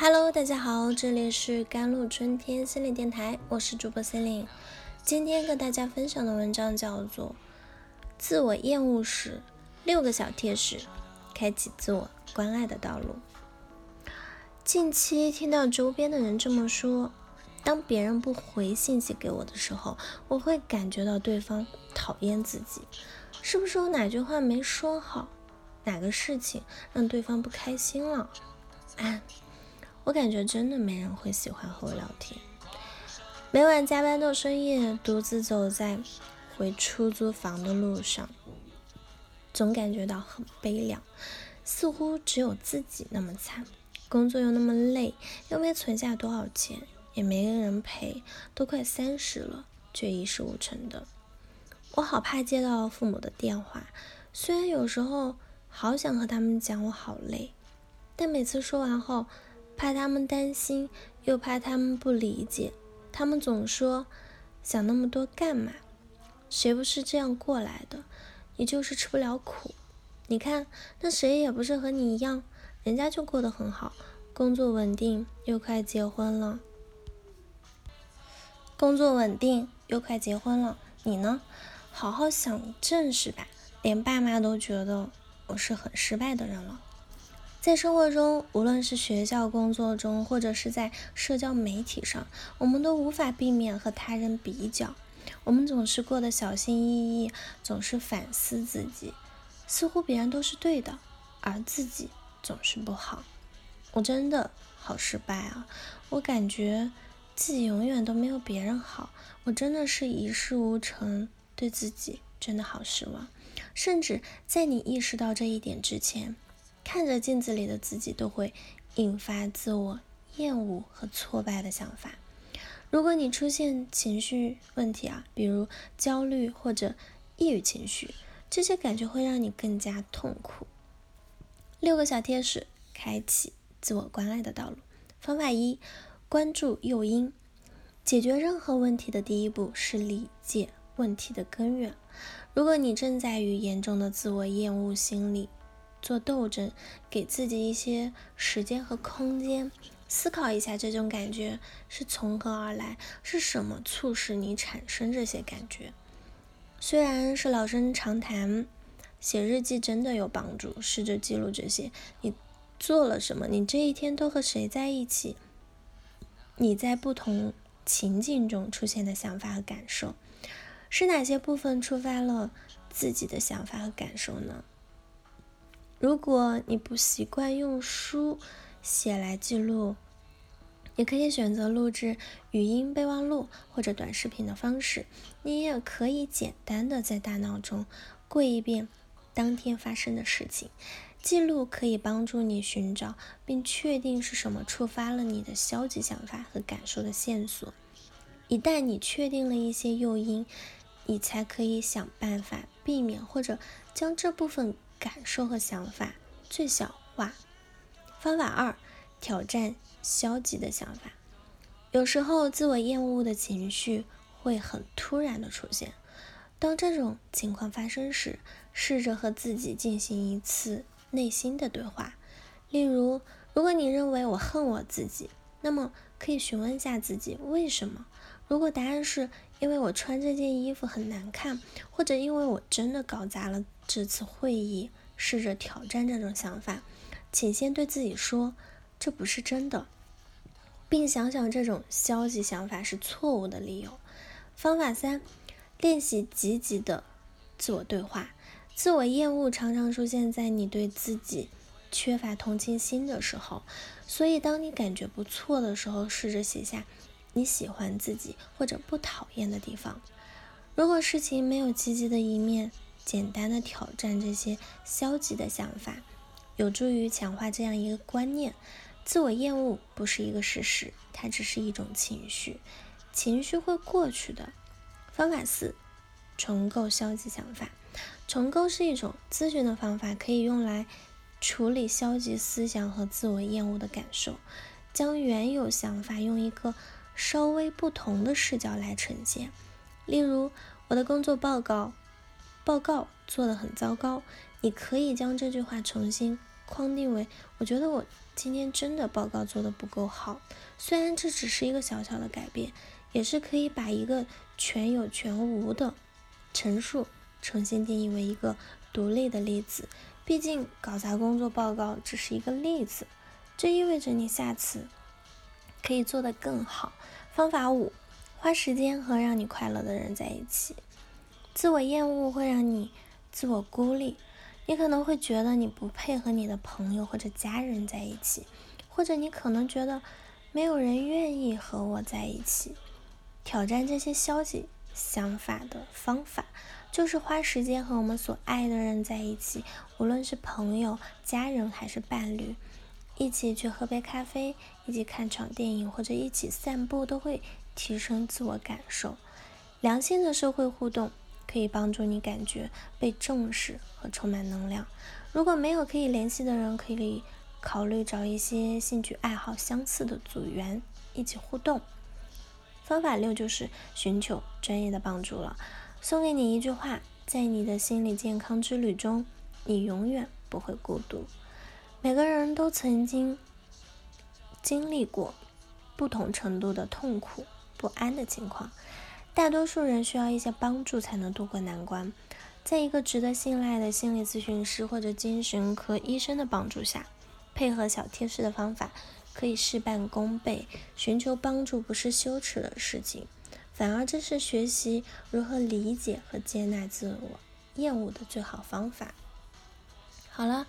Hello，大家好，这里是甘露春天心理电台，我是主播心灵。今天跟大家分享的文章叫做《自我厌恶时六个小贴士》，开启自我关爱的道路。近期听到周边的人这么说，当别人不回信息给我的时候，我会感觉到对方讨厌自己，是不是我哪句话没说好，哪个事情让对方不开心了？哎。我感觉真的没人会喜欢和我聊天。每晚加班到深夜，独自走在回出租房的路上，总感觉到很悲凉，似乎只有自己那么惨。工作又那么累，又没存下多少钱，也没人陪，都快三十了，却一事无成的。我好怕接到父母的电话，虽然有时候好想和他们讲我好累，但每次说完后。怕他们担心，又怕他们不理解。他们总说：“想那么多干嘛？谁不是这样过来的？你就是吃不了苦。你看，那谁也不是和你一样，人家就过得很好，工作稳定，又快结婚了。工作稳定又快结婚了，你呢？好好想正事吧。连爸妈都觉得我是很失败的人了。”在生活中，无论是学校、工作中，或者是在社交媒体上，我们都无法避免和他人比较。我们总是过得小心翼翼，总是反思自己，似乎别人都是对的，而自己总是不好。我真的好失败啊！我感觉自己永远都没有别人好，我真的是一事无成，对自己真的好失望。甚至在你意识到这一点之前，看着镜子里的自己，都会引发自我厌恶和挫败的想法。如果你出现情绪问题啊，比如焦虑或者抑郁情绪，这些感觉会让你更加痛苦。六个小贴士，开启自我关爱的道路。方法一：关注诱因。解决任何问题的第一步是理解问题的根源。如果你正在与严重的自我厌恶心理，做斗争，给自己一些时间和空间，思考一下这种感觉是从何而来，是什么促使你产生这些感觉？虽然是老生常谈，写日记真的有帮助。试着记录这些：你做了什么？你这一天都和谁在一起？你在不同情境中出现的想法和感受，是哪些部分触发了自己的想法和感受呢？如果你不习惯用书写来记录，也可以选择录制语音备忘录或者短视频的方式。你也可以简单的在大脑中过一遍当天发生的事情。记录可以帮助你寻找并确定是什么触发了你的消极想法和感受的线索。一旦你确定了一些诱因，你才可以想办法避免或者将这部分。感受和想法最小化。方法二：挑战消极的想法。有时候，自我厌恶的情绪会很突然的出现。当这种情况发生时，试着和自己进行一次内心的对话。例如，如果你认为我恨我自己，那么可以询问一下自己为什么。如果答案是因为我穿这件衣服很难看，或者因为我真的搞砸了。这次会议，试着挑战这种想法，请先对自己说这不是真的，并想想这种消极想法是错误的理由。方法三，练习积极的自我对话。自我厌恶常常出现在你对自己缺乏同情心的时候，所以当你感觉不错的时候，试着写下你喜欢自己或者不讨厌的地方。如果事情没有积极的一面，简单的挑战这些消极的想法，有助于强化这样一个观念：自我厌恶不是一个事实，它只是一种情绪，情绪会过去的。方法四：重构消极想法。重构是一种咨询的方法，可以用来处理消极思想和自我厌恶的感受，将原有想法用一个稍微不同的视角来呈现。例如，我的工作报告。报告做得很糟糕，你可以将这句话重新框定为我觉得我今天真的报告做的不够好。虽然这只是一个小小的改变，也是可以把一个全有全无的陈述重新定义为一个独立的例子。毕竟搞砸工作报告只是一个例子，这意味着你下次可以做得更好。方法五：花时间和让你快乐的人在一起。自我厌恶会让你自我孤立，你可能会觉得你不配和你的朋友或者家人在一起，或者你可能觉得。没有人愿意和我在一起。挑战这些消极想法的方法，就是花时间和我们所爱的人在一起，无论是朋友、家人还是伴侣，一起去喝杯咖啡，一起看场电影，或者一起散步，都会提升自我感受。良性的社会互动可以帮助你感觉被重视和充满能量。如果没有可以联系的人，可以。考虑找一些兴趣爱好相似的组员一起互动。方法六就是寻求专业的帮助了。送给你一句话：在你的心理健康之旅中，你永远不会孤独。每个人都曾经经历过不同程度的痛苦、不安的情况。大多数人需要一些帮助才能度过难关。在一个值得信赖的心理咨询师或者精神科医生的帮助下。配合小贴士的方法，可以事半功倍。寻求帮助不是羞耻的事情，反而这是学习如何理解和接纳自我厌恶的最好方法。好了，